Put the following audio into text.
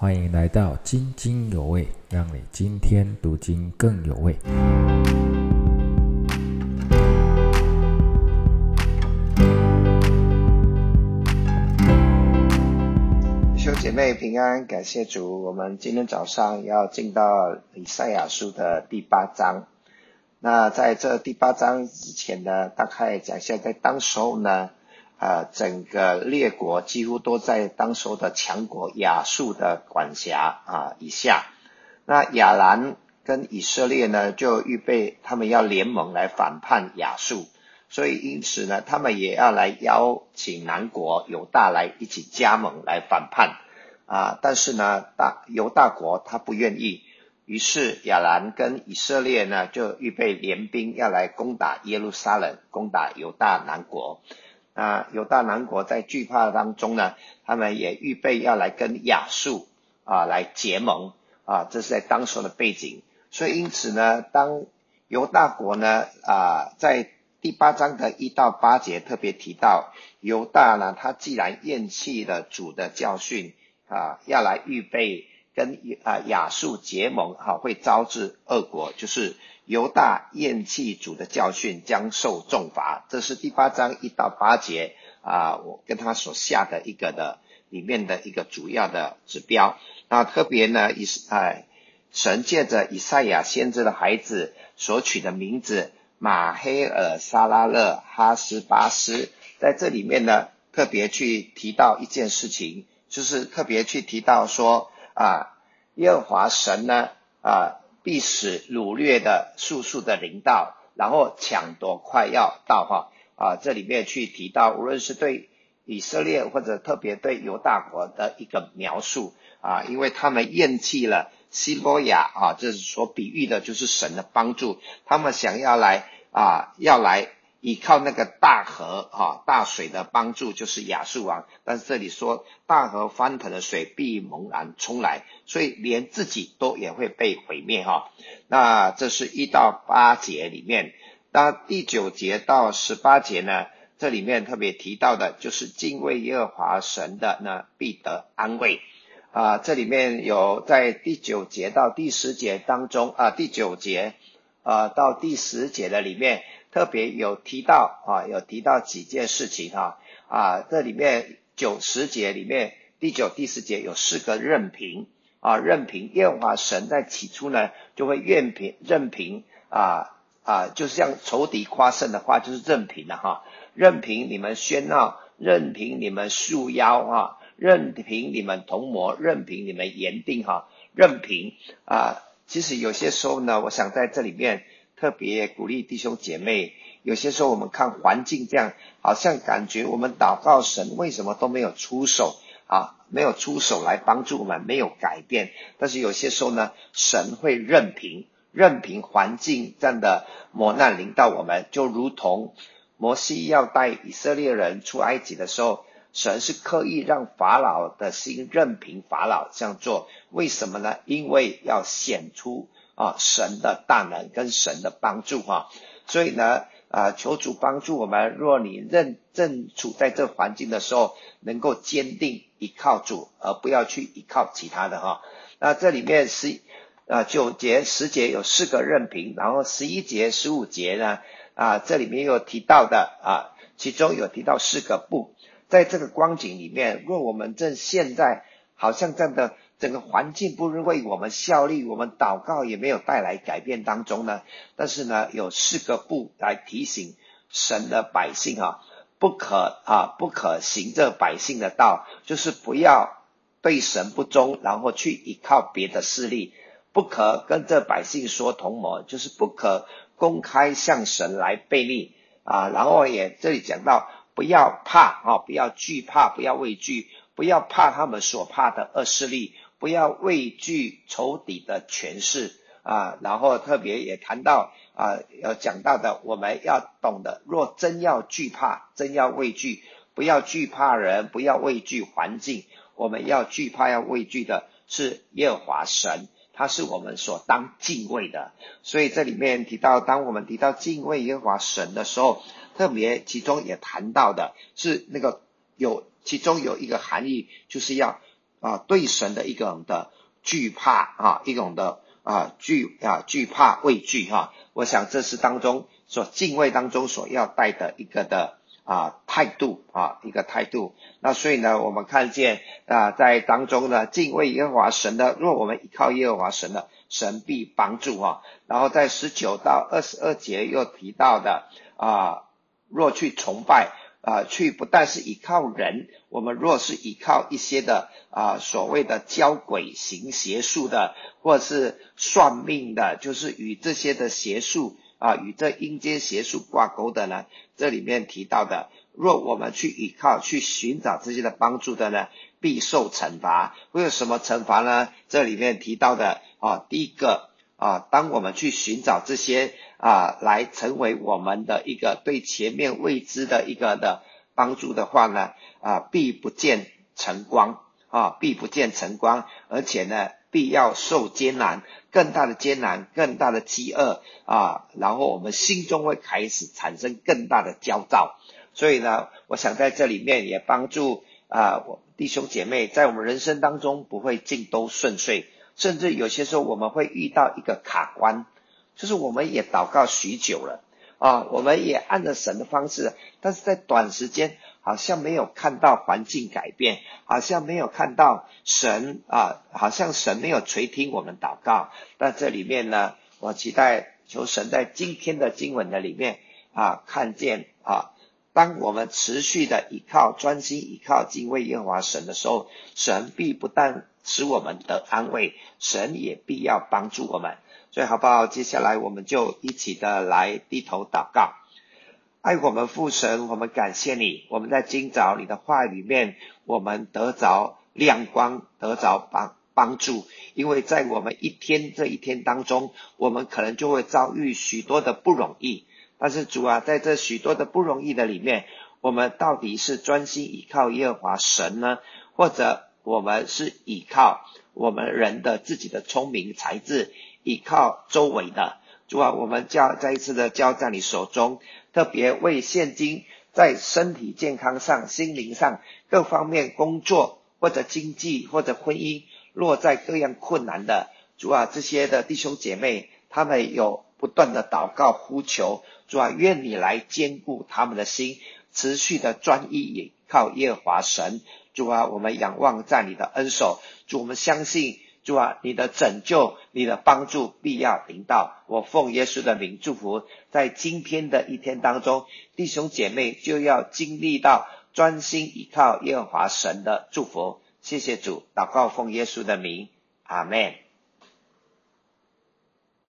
欢迎来到津津有味，让你今天读经更有味。弟兄姐妹平安，感谢主。我们今天早上要进到以赛亚书的第八章。那在这第八章之前呢，大概讲一下，在当时候呢，呃，整个列国几乎都在当时候的强国亚述的管辖啊以下。那亚兰跟以色列呢，就预备他们要联盟来反叛亚述，所以因此呢，他们也要来邀请南国犹大来一起加盟来反叛啊。但是呢，大犹大国他不愿意。于是亚兰跟以色列呢，就预备联兵要来攻打耶路撒冷，攻打犹大南国。那犹大南国在惧怕当中呢，他们也预备要来跟亚述啊来结盟啊，这是在当时的背景。所以因此呢，当犹大国呢啊在第八章的一到八节特别提到，犹大呢他既然厌弃了主的教训啊，要来预备。跟啊亚述结盟哈，会招致恶果，就是犹大厌弃主的教训，将受重罚。这是第八章一到八节啊，我跟他所下的一个的里面的一个主要的指标。那特别呢，以哎神借着以赛亚先知的孩子所取的名字马黑尔沙拉勒哈斯巴斯，在这里面呢，特别去提到一件事情，就是特别去提到说。啊，耶和华神呢？啊，必使掳掠的速速的临到，然后抢夺快要到哈。啊，这里面去提到，无论是对以色列或者特别对犹大国的一个描述啊，因为他们厌弃了希波亚啊，这是所比喻的就是神的帮助，他们想要来啊，要来。依靠那个大河哈大水的帮助，就是亚述王。但是这里说大河翻腾的水必猛然冲来，所以连自己都也会被毁灭哈。那这是一到八节里面，那第九节到十八节呢？这里面特别提到的就是敬畏耶和华神的呢必得安慰啊。这里面有在第九节到第十节当中啊，第九节啊到第十节的里面。特别有提到啊，有提到几件事情哈啊，这里面九十节里面第九、第十节有四个任凭啊，任凭耶和华神在起初呢就会任凭任凭啊啊，就像仇敌夸胜的话，就是任凭的哈，任凭你们喧闹，任凭你们束腰啊，任凭你们同谋，任凭你们言定哈，任凭啊，其实有些时候呢，我想在这里面。特别鼓励弟兄姐妹，有些时候我们看环境这样，好像感觉我们祷告神为什么都没有出手啊，没有出手来帮助我们，没有改变。但是有些时候呢，神会任凭任凭环境这样的磨难临到我们，就如同摩西要带以色列人出埃及的时候，神是刻意让法老的心任凭法老这样做，为什么呢？因为要显出。啊，神的大能跟神的帮助哈，所以呢，啊，求主帮助我们。若你认正处在这环境的时候，能够坚定依靠主，而不要去依靠其他的哈。那这里面是啊九节十节有四个任凭，然后十一节十五节呢啊这里面有提到的啊，其中有提到四个不，在这个光景里面，若我们正现在好像这样的。整个环境不是为我们效力，我们祷告也没有带来改变当中呢。但是呢，有四个不来提醒神的百姓啊，不可啊，不可行这百姓的道，就是不要对神不忠，然后去依靠别的势力，不可跟这百姓说同谋，就是不可公开向神来背逆啊。然后也这里讲到，不要怕啊，不要惧怕，不要畏惧，不要怕他们所怕的恶势力。不要畏惧仇敌的权势啊，然后特别也谈到啊，要讲到的，我们要懂得，若真要惧怕，真要畏惧，不要惧怕人，不要畏惧环境，我们要惧怕要畏惧的是耶和华神，他是我们所当敬畏的。所以这里面提到，当我们提到敬畏耶和华神的时候，特别其中也谈到的是那个有其中有一个含义，就是要。啊对神的一种的惧怕啊，一种的啊惧啊惧怕畏惧哈。我想这是当中所敬畏当中所要带的一个的啊态度啊一个态度。那所以呢，我们看见啊在当中呢敬畏耶和华神的，若我们依靠耶和华神的，神必帮助哈。然后在十九到二十二节又提到的啊，若去崇拜。啊，去不但是依靠人，我们若是依靠一些的啊所谓的教鬼行邪术的，或者是算命的，就是与这些的邪术啊与这阴间邪术挂钩的呢？这里面提到的，若我们去依靠、去寻找这些的帮助的呢，必受惩罚。会有什么惩罚呢？这里面提到的啊，第一个啊，当我们去寻找这些。啊，来成为我们的一个对前面未知的一个的帮助的话呢，啊，必不见晨光啊，必不见晨光，而且呢，必要受艰难，更大的艰难，更大的饥饿啊，然后我们心中会开始产生更大的焦躁，所以呢，我想在这里面也帮助啊，我弟兄姐妹在我们人生当中不会尽都顺遂，甚至有些时候我们会遇到一个卡关。就是我们也祷告许久了啊，我们也按着神的方式，但是在短时间好像没有看到环境改变，好像没有看到神啊，好像神没有垂听我们祷告。那这里面呢，我期待求神在今天的经文的里面啊，看见啊，当我们持续的依靠、专心依靠、敬畏耶和华神的时候，神必不但使我们得安慰，神也必要帮助我们。所以好不好？接下来我们就一起的来低头祷告。爱我们父神，我们感谢你。我们在今早你的话里面，我们得着亮光，得着帮帮助。因为在我们一天这一天当中，我们可能就会遭遇许多的不容易。但是主啊，在这许多的不容易的里面，我们到底是专心依靠耶和华神呢，或者我们是依靠我们人的自己的聪明才智？依靠周围的。主啊，我们交再一次的交在你手中，特别为现今在身体健康上、心灵上各方面工作或者经济或者婚姻落在各样困难的。主啊，这些的弟兄姐妹，他们有不断的祷告呼求。主啊，愿你来兼顾他们的心，持续的专一依靠耶和华神。主啊，我们仰望在你的恩手，主我们相信。主啊，你的拯救、你的帮助必要临到。我奉耶稣的名祝福，在今天的一天当中，弟兄姐妹就要经历到专心依靠耶和华神的祝福。谢谢主，祷告奉耶稣的名，阿门。